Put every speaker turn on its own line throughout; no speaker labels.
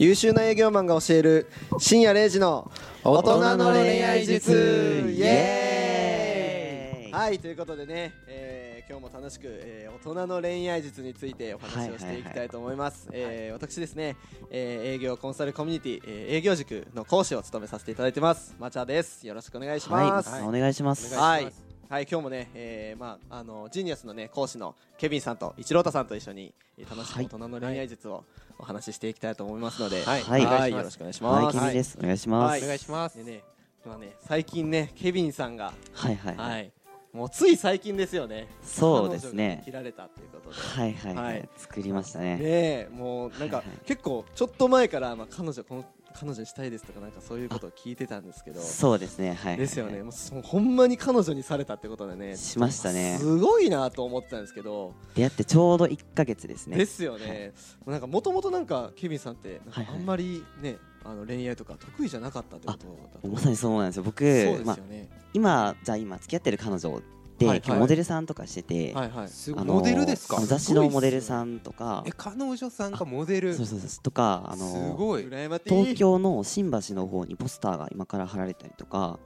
優秀な営業マンが教える深夜0時の大人の恋愛術。イエーイ。はいということでね、えー今日も楽しく、えー大人の恋愛術についてお話をしていきたいと思います、えー私ですね、えー営業コンサルコミュニティ、えー営業塾の講師を務めさせていただいてます。マチャです。よろしくお願いします、
はい、お願いします。
はい、はい、今日もね、えーまあ、あのジーニアスのね講師のケビンさんと一郎太さんと一緒にえー楽し
い
大人の恋愛術をお話ししていきたいと思いますので、
はい
はい
お願いします
よろしくお願いし
はい、
ます。
ケビンです。お願いします。
はい
お願いします
でね、今ね最近ねケビンさんが、
はいはい
は
はい。
い、もうつい最近ですよね。
そうですね
切られたということで。
はいはいは
はい
い。作りましたね。
ねえもうなんか、
はいはい
結構ちょっと前からまあ彼女この彼女にしたいですとかなんかそういうことを聞いてたんですけど。
そうですね。はい。
ですよね。もうそほんまに彼女にされたってことでね。
しましたね
すごいなと思ってたんですけど。
出会ってちょうど1ヶ月ですね。
ですよね。もうなんかもともとなんかケビンさんってあんまりね、あの恋愛とか得意じゃなかったってこと。
まさにそうなんですよ。僕、
そうです
まあ
よね。
今じゃあ今付き合ってる彼女で、
はいはい。
今日モデルさんとかしてて、
はいはい。
あの
モデルですか？
あの雑誌のモデルさんとか。
え、彼女さんがモデル。
そうそうそう。とかあ
す
の
ごい。
東京の新橋の方にポスターが今から貼られたりとか。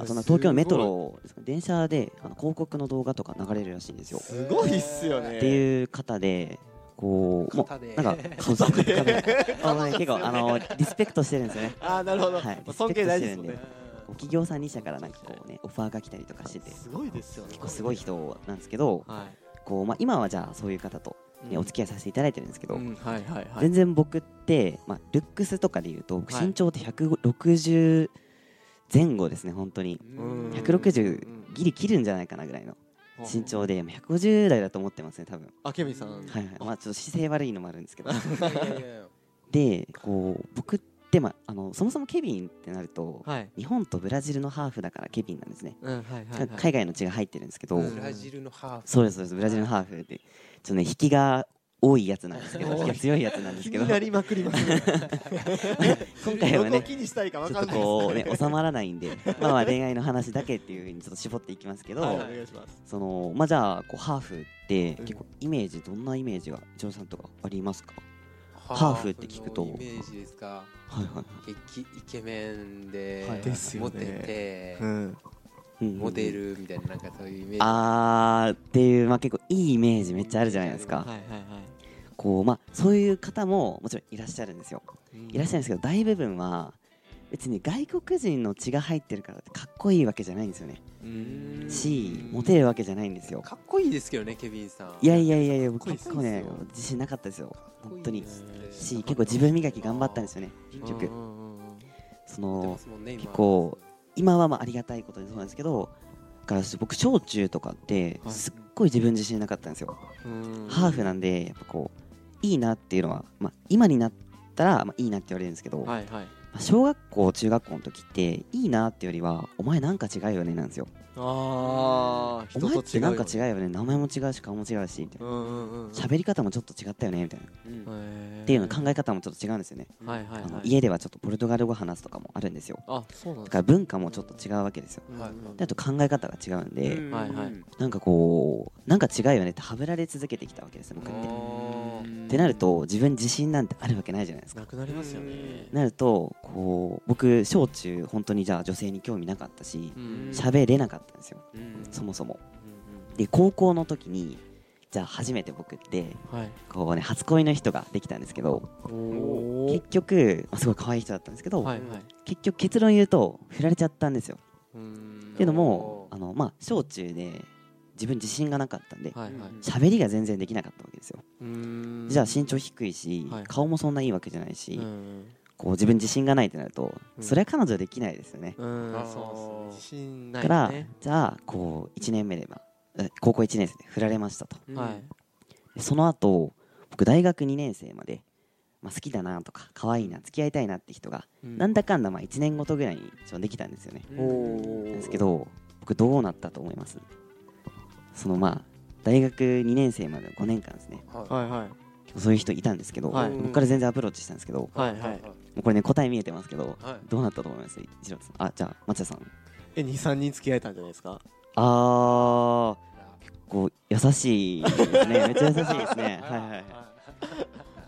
あと東京のメトロ電車であの広告の動画とか流れるらしいんですよ。
すごいっすよね。
っていう方でこうもうなんかそうそう方であのね結構あのリスペクトしてるんですよね。
あーなるほど。
はい
まあ尊敬大事ですね
企業さん2社からなんかこうねオファーが来たりとかしてて。
すごいですよね。
結構すごい人なんですけど
は
こう、まあ、今はじゃあそういう方と、
い。
ねお付き合いさせていただいてるんですけど、
うんはいはいはい。
全然僕って、まあ、ルックスとかで言うと身長って160前後ですね本当に。
うん。
160ギリ切るんじゃないかなぐらいの身長で150代だと思ってますね多分。
あケビンさん。
はいはい。まあちょっと姿勢悪いのもあるんですけど。でこう僕って、まあ、あのそもそもケビンってなると、
はい。
日本とブラジルのハーフだからケビンなんですね、
うんはいはいはい。
海外の血が入ってるんですけど、
うん。
ブラジルのハーフ。
そうですそうです。ブラジルのハーフでちょっとね引きが多いやつなんですけど引きが強いやつなんですけど。
気になりまくりますね。
今回はね
どこ気にしたいかわ
ちょっと
かんない
こうね収まらないんで まあまあ恋愛の話だけっていうふうにちょっと絞っていきますけど、
はいお願いします。
そのまあじゃあこうハーフって
うん。
結構イメージどんなイメージが一郎さんとかありますか、ハーフって聞くと
イメージですか
はいはい。
イケイケメンで
はい
ですよね。
モテて
うん。
うんうんうん
モデルみたいななんかそういうイメージ。
あーっていう、まあ、結構いいイメージめっちゃあるじゃないですか、
はいはいはい。
こうまあ、そういう方ももちろんいらっしゃるんですよ。いらっしゃるんですけど大部分は別に外国人の血が入ってるからってかっこいいわけじゃないんですよね。
うん。
しモテるわけじゃないんですよ。
かっこいいですけどねケビンさん。
いやいやいやいや僕
かっこいいっす
結構ね。
よ
自信なかったですよ本当に。し結構自分磨き頑張ったんですよね結局。その結構今はまあありがたいことでそうなんですけどだから僕小中とかって
はい。
すっごい自分自信なかったんですよ。
うん。
ハーフなんでやっぱこういいなっていうのは、まあ、今になったら、まあ、いいなって言われるんですけど、ま
はいはい。
あ小学校中学校の時っていいなってよりはお前なんか違うよねなんですよ。
ああ。
お前ってなんか違うよね。名前も違うし顔も違うしみたいな。
うんうんうん。
喋り方もちょっと違ったよねみたいな。
うん
っ
っていうの考え方もちょっと違うんですよね、
はいはい
あの
はい。
家ではちょっとポルトガル語話すとかもあるんですよ。
あ、そうなん
だ
です
から文化もちょっと違うわけですよ。
はい
であと考え方が違うんで、
うん
はいはい
なんかこうなんか違うよねってはぶられ続けてきたわけですよ僕って。ってなると自分に自信なんてあるわけないじゃないですか。
なくなりますよね。
なるとこう僕小中本当にじゃあ女性に興味なかったし
うん。
喋れなかったんですよ。
うん
そもそも。
うん。
で高校の時にじゃあ初めて僕って
うんはい。
こうね初恋の人ができたんですけど
お
結局、まあ、すごい可愛い人だったんですけど、
はいはい。
結局結論言うと振られちゃったんですよ。
うん。
っていうのも
お
あのまあ小中で自分自信がなかったんで
はいはい。
喋りが全然できなかったわけですよ。
うん。
じゃあ身長低いし、
はい。
顔もそんないいわけじゃないし、
うん。
こう自分自信がないってなると、
うん。
それは彼女できないですよね、
うん。
あー。
そうですね。自信ない
だから、
ね。
じゃあこう1年目で、まあ、え高校1年生で振られましたと。
うん。
はい。
でその後僕大学2年生まで、まあ、好きだなとか可愛いな付き合いたいなって人が、なんだかんだまあ1年ごとぐらいにできたんですよね。なんですけど僕どうなったと思います？そのまあ大学2年生までの5年間ですね。
はい。
はいはい。
そういう人いたんですけど、
はい。
僕から全然アプローチしたんですけど、も
はいはい。
うこれね答え見えてますけど、
はい。
どうなったと思います？一郎さん。あじゃあ松田さん。
え、2、3人付き合えたんじゃないですか？
あーこう優しいですね。めっちゃ優しいですね。はいはいはい。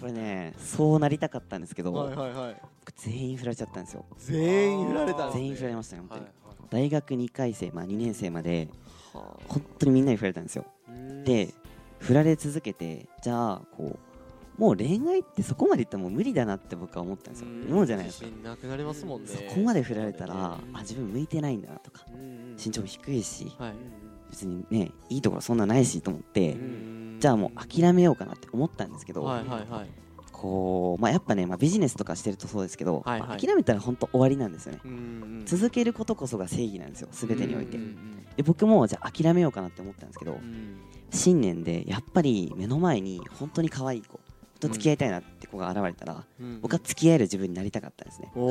これねそうなりたかったんですけど、
はいはいはい。
僕全員振られちゃったんですよ。
全員振られた
全員振られましたね本当に、
はい
大学2回生、まあ、2年生まで
は
本当にみんなに振られたんですよ。
はい
で振られ続けてじゃあこうもう恋愛ってそこまでいったらもう無理だなって僕は思ったんですよ。思うじゃないですか。
なくなりますもんね。
そこまで振られたら、
うん
あ自分向いてないんだなとか。
うん。
身長も低いし。
はい
別にねいいところそんなないしと思って、
ん。
じゃあもう諦めようかなって思ったんですけど、
はいはいはい。
こうまあ、やっぱね、まあ、ビジネスとかしてるとそうですけど、
はいはい。
まあ諦めたら本当終わりなんですよね、
うん
続けることこそが正義なんですよ全てにおいて、
うん
で僕もじゃあ諦めようかなって思ったんですけど、
うん。
新年でやっぱり目の前に本当に可愛い子と付き合いたいなって子が現れたら、
うん。
僕は付き合える自分になりたかったんですね、
お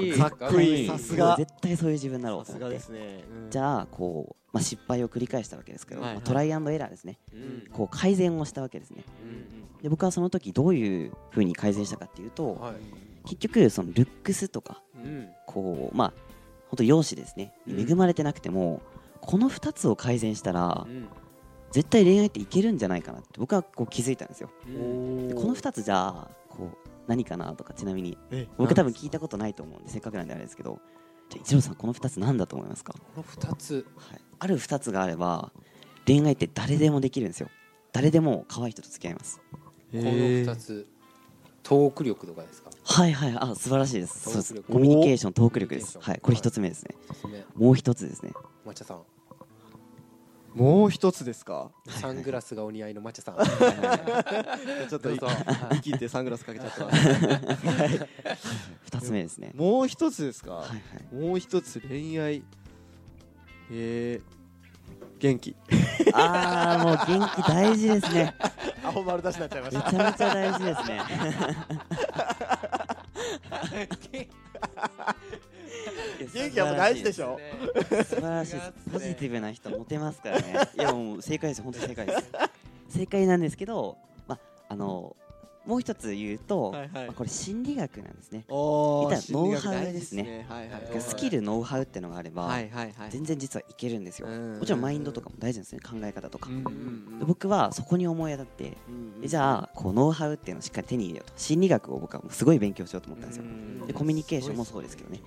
ー
かっこいい。
かっこいい。さすが。
絶対そういう自分になろう
さす
と思って。
がですね。
じゃあこう、まあ、失敗を繰り返したわけですけど、
はいはい。
まあトライアンドエラーですね。
うん。
こう改善をしたわけですね。で僕はその時どういうふうに改善したかっていうと、
はい。
結局そのルックスとか
うん。
こうまあ本当容姿ですね。
うん。
恵まれてなくても、この2つを改善したら
うん
絶対恋愛っていけるんじゃないかなって僕はこう気づいたんですよ。この2つじゃあこう何かなとかちなみに
え
僕多分聞いたことないと思うんでせっかくなんであれですけどじゃあ一郎さんこの2つ何だと思いますか、
この二つ。
はい、ある2つがあれば恋愛って誰でもできるんですよ。誰でも可愛い人と付き合います。
この二つトーク力とかですか？
はいはい。あ素晴らしいです。そうです。コミュニケーショントーク力です。はい。これ1つ目ですね。
おすすめ
もう1つですね。
抹茶さん
もう一つですか？
サングラスがお似合いの抹茶さん。
ちょっと生きてサングラスかけちゃってます
2つ目ですね。
もう一つですか？
はいはい。
もう一つ恋愛。えー、元気。
ああもう元気大事ですね。
青丸出しになっちゃいま
めちゃめちゃ大事ですね
元気はもう大事でしょ？
素晴らしいですポジティブな人モテますからね。いやもう正解です。本当に正解です。正解なんですけどまああのもう一つ言うと、
はいはい。
まあこれ心理学なんですね。
お
見たらノウハウですね。スキルノウハウってのがあれば、
はいはいはい。
全然実はいけるんですよ。
うん
もちろんマインドとかも大事ですね考え方とか、僕はそこに思い当たってじゃあこうノウハウっていうのをしっかり手に入れようと。心理学を僕はすごい勉強しようと思ったんですよ。
うん
でコミュニケーションもそうですけどね。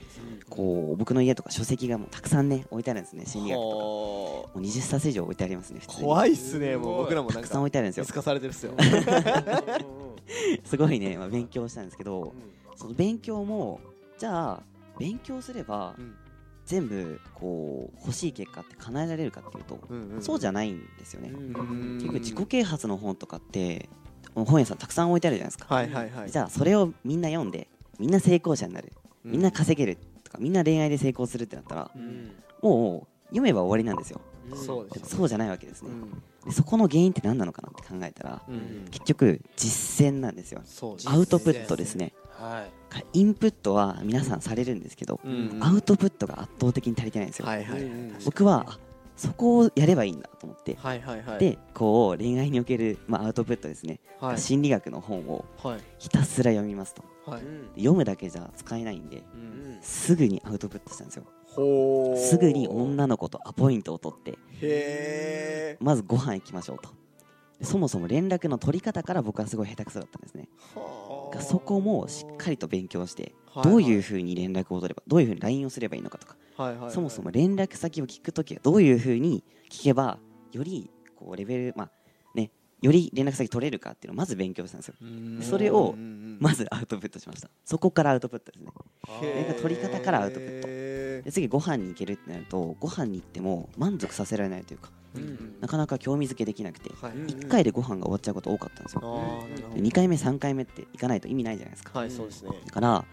こう僕の家とか書籍がもうたくさんね置いてあるんですね心理学とか。も
は
う20冊以上置いてありますね
怖いっすね。もう僕らもなん
たくさん置
か
いてあるんですよ。
見透かされてるっ
すごいね、まあ、勉強したんですけどその勉強もじゃあ勉強すれば
うん。
全部こう欲しい結果って叶えられるかっていうとそうじゃないんですよね。
うん
結局自己啓発の本とかって本屋さんたくさん置いてあるじゃないですか。
はいはいはい。
じゃあそれをみんな読んでみんな成功者になる。みんな稼げるとかみんな恋愛で成功するってなったら
うん。
もう読めば終わりなんですよ
そうで
ですもそうじゃないわけですね。
うん。
でそこの原因って何なのかなって考えたら
うん。
結局実践なんですよ。アウトプットですね。
はい。
インプットは皆さんされるんですけど
うん
アウトプットが圧倒的に足りてないんですよ。
はいはい
うん
僕はあそこをやればいいんだと思って。
はいはいはい。
でこう恋愛における、まあ、アウトプットですね。
はい。
心理学の本を
はい。
ひたすら読みますと。
はい。
読むだけじゃ使えないんで
うん。
すぐにアウトプットしたんですよ。
ほー。
すぐに女の子とアポイントを取って
へ
まずご飯行きましょうと。でそもそも連絡の取り方から僕はすごい下手くそだったんですね。そこもしっかりと勉強して
はい。
どういうふうに連絡を取ればどういうふうに LINE をすればいいのかとかそもそも連絡先を聞くときはどういうふうに聞けばよりこうレベルまあねより連絡先取れるかっていうのをまず勉強したんですよ。
うん。
それをまずアウトプットしました。そこからアウトプットですね。取り方からアウトプット。
へ
で次ご飯に行けるってなるとご飯に行っても満足させられないというかなかなか興味づけできなくて
はい。
うん
1回でご飯が終わっちゃうこと多かったんですよ。
あーなるほ
で2回目3回目って行かないと意味ないじゃないですか。
どはいそうですね。
だから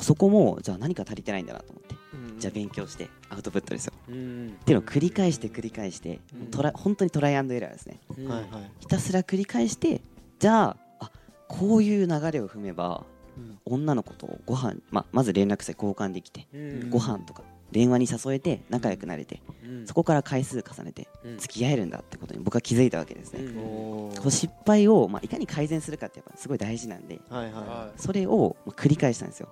そこもじゃあ何か足りてないんだなと思って。
うん
じゃあ勉強してアウトプットですよ
うん
っていうのを繰り返して繰り返して
うん。
トラ本当にトライアンドエラーですね。
うん
はいはい。
ひたすら繰り返してじゃああこういう流れを踏めば
うん。
女の子とご飯、ままず連絡先交換できて
うん。
ご飯とか電話に誘えて仲良くなれて
うん。
そこから回数重ねて
うん。
付き合えるんだってことに僕は気づいたわけですね、
うん。
失敗を、まあ、いかに改善するかってやっぱすごい大事なんで
はいは
は
それを、まあ、繰り返したんですよ。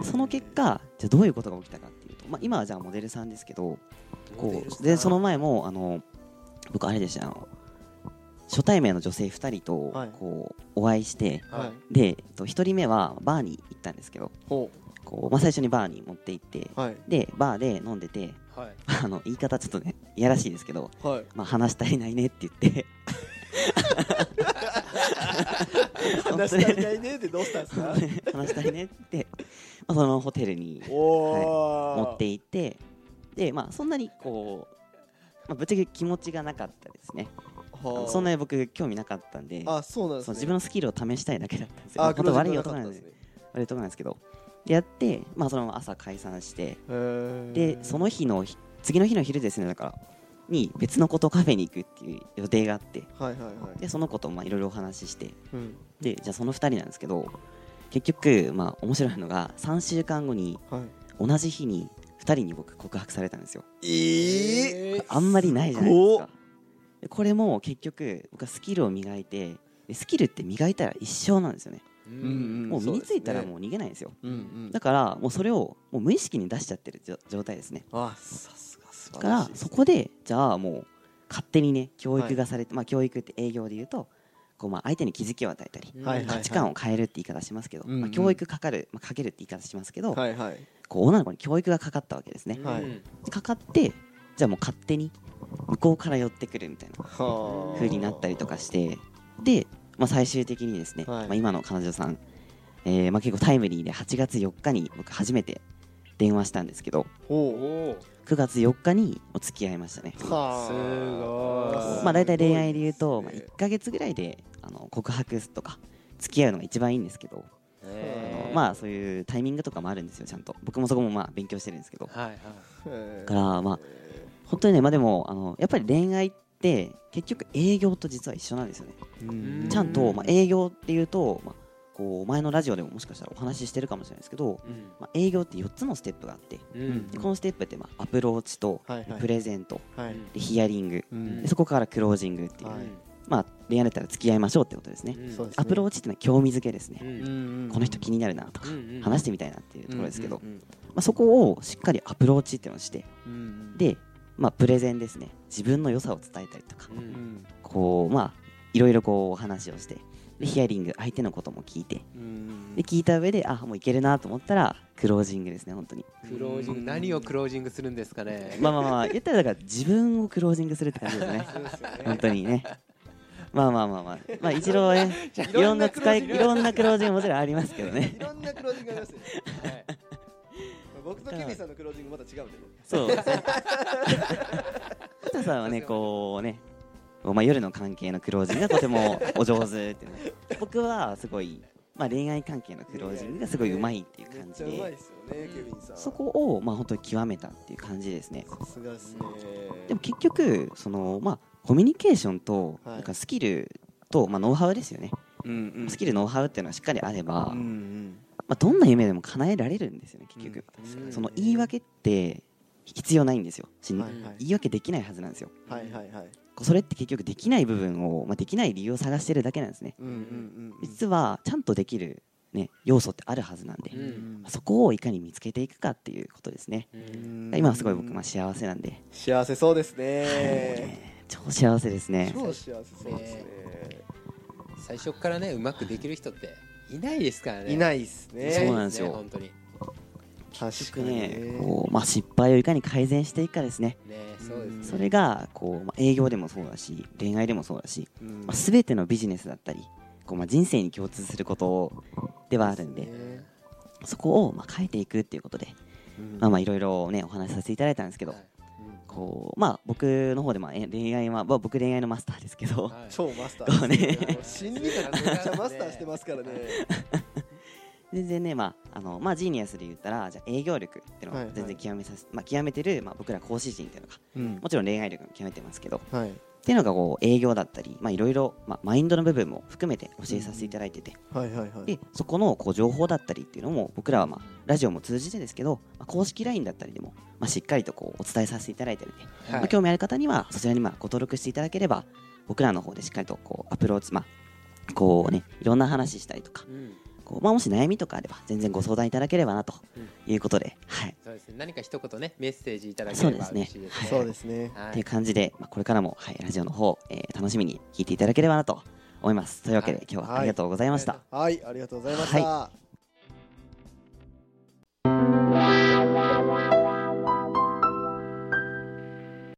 い
その結果じゃあどういうことが起きたかっていうと、まあ、今はじゃあモデルさんですけどこうん。でその前もあの僕あれでしたあの初対面の女性2人と
はい。
こうお会いして
はい。
でえっと1人目はバーに行ったんですけど
ほ
こう、まあ、最初にバーに持って行って
うはい。
でバーで飲んでて
はい。
あの言い方ちょっとねいやらしいですけど、
はい。
まあ、話足りないねって言って。
話し足りないねってどうしたんですか？
話したいねって、まあ、そのホテルに
お
持
お
って行ってでまあそんなにこう、まあ、ぶっちゃけ気持ちがなかったですね。そんなに僕興味なかったんで
あそうなんです
自分のスキルを試したいだけだったんですよ。
あ
本当悪い
黒
男なんで
すね。
悪い男なんですけど。でやって、まあ、そのまま朝解散してでその日の次の日の昼ですねだからに別の子とカフェに行くっていう予定があって。
はいはいはい。
でその子とまあいろいろお話しして。
うん。
でじゃあその2人なんですけど結局まあ面白いのが3週間後に
はい。
同じ日に2人に僕告白されたんですよ。
いい
え
あんまりないじゃないですか。でこれも結局僕はスキルを磨いてでスキルって磨いたら一生なんですよね。
う
うん。
ん
もう身についたらもう逃げないんですよ。
うんうん。
だからもうそれをもう無意識に出しちゃってる状態ですね。
あさすが素晴
だからら
しいです
そこでじゃあもう勝手にね教育がされて、まあ教育って営業で言うとこうまあ相手に気づきを与えたり、価値観を変えるって言い方しますけど、まあ、教育かかる、まあ、かけるって言い方しますけど、
はいはい。
こう女の子に教育がかかったわけですね、かかってじゃあもう勝手に向こうから寄ってくるみたいな
はあ。
風になったりとかしてで、まあ、最終的にですね、
はい。
まあ、今の彼女さん、えーまあ、結構タイムリーで8月4日に僕初めて電話したんですけど
お
ほ
お
9月4日にお付き合いましたね。
うはあ。
すごい。
まあ大体恋愛で言うと、まあ、
すごいですね
1ヶ月ぐらいであの告白とか付き合うのが一番いいんですけど、あのまあそういうタイミングとかもあるんですよちゃんと。僕もそこもまあ勉強してるんですけど。だ
はいはい。
へー
からまあ本当にねまあでもあのやっぱり恋愛って結局営業と実は一緒なんですよね。
うん。
ちゃんと、まあ、営業っていうと、まあ、こう前のラジオでももしかしたらお話ししてるかもしれないですけど、まあ、営業って4つのステップがあって
うん。
このステップってまあアプローチと
はいはい。
プレゼント
はい。
でヒアリング。
うん。
でそこからクロージングっていう、
はい。
まあ恋愛だったら付き合いましょうってことですね、
ですね。
アプローチっていうのは興味づけですね、
うん
この人気になるなとか、
うんうん。
話してみたいなっていうところですけど、
うんうん
まあ、そこをしっかりアプローチっていうのをして
うんうん
で、まあ、プレゼンですね。自分の良さを伝えたりとか
う
うんん。
こうまあいろいろこうお話をしてでヒアリング相手のことも聞いて。
うん。
で聞いた上であもういけるなと思ったらクロージングですね本当に。
クロージング何をクロージングするんですかね。
まあまあまあ言ったらだから自分をクロージングするって感じですね
ね。
本当にね。まあまあまあまあ。まあ一度ね
じゃ
いろんな使いいろんなクロージング。もちろんありますけどね。
いろんなクロージングありますよ
あはい。
僕とケビンさんのクロージングまた違うんでね。
そうですね。畑さんはねこうねまあ、夜の関係のクロージングがとてもお上手ってね僕はすごい、まあ、恋愛関係のクロージングがすごいうまいっていう感じで。そこをまあ本当に極めたっていう感じですね。
さすがですね。
でも結局そのまあコミュニケーションと
はい。
なんかスキルと、まあ、ノウハウですよね、
うんうん。
スキルノウハウっていうのはしっかりあれば、
うんうん。
まあ、どんな夢でも叶えられるんですよね結局、
うん
その言い訳って必要ないんですよ。
はいはい。
言い訳できないはずなんですよ。
はいはいはい。
それって結局できない部分を、まあ、できない理由を探してるだけなんですね。
うんうんうん
実はちゃんとできる、ね、要素ってあるはずなんで、
うん
まあそこをいかに見つけていくかっていうことですね、
うん。
今はすごい僕、まあ、幸せなんで、
幸せそうです
もう
ね
ね超幸せですね。
超幸せそうですね。
最初からねうまくできる人っていないですからね。
いないいっすね。
そうなんですよ。
本当に。
確
結局
かに
ね。こう、まあ、失敗をいかに改善していくかですね。
ねそうですね。
それがこう、まあ、営業でもそうだし恋愛でもそうだし、
うん。
まあ、全てのビジネスだったりこう、まあ、人生に共通することではあるんで
ね。
そこをまあ変えていくっていうことで、
うん。
まあまあいろいろねお話しさせていただいたんですけど、
はい。
こうまあ僕の方でまあえ恋愛は、まあ、僕恋愛のマスターですけど、
はい。
超マスター
ね。
です心理学めっちゃマスターしてますからね
全然ねまああのまあジーニアスで言ったらじゃあ営業力っていうの
はいはい。
を全然極めさせ、まあ極めてるまあ僕ら講師陣っていうのが
うん。
もちろん恋愛力も極めてますけど
はい。
っていうのがこう営業だったりまあいろいろまあマインドの部分も含めて教えさせていただいてて、
はいはいはい。
でそこのこう情報だったりっていうのも僕らはまあラジオも通じてですけど、まあ、公式 LINE だったりでも、まあ、しっかりとこうお伝えさせていただいてるんで、
はい。
まあ、興味ある方にはそちらにまあご登録していただければ僕らの方でしっかりとこうアプローチまあこうねいろんな話したりとか
うん
こう、まあ、もし悩みとかあれば全然ご相談いただければなということで、
そうですね、何か一言ねメッセージいただければ嬉しいですね。
そうですね、
はい、
という感じで、まあ、これからも、はい、ラジオの方、えー、楽しみに聞いていただければなと思います。というわけで、
はい、
今日はありがとうございました。
はい、ありがとうございました。はい。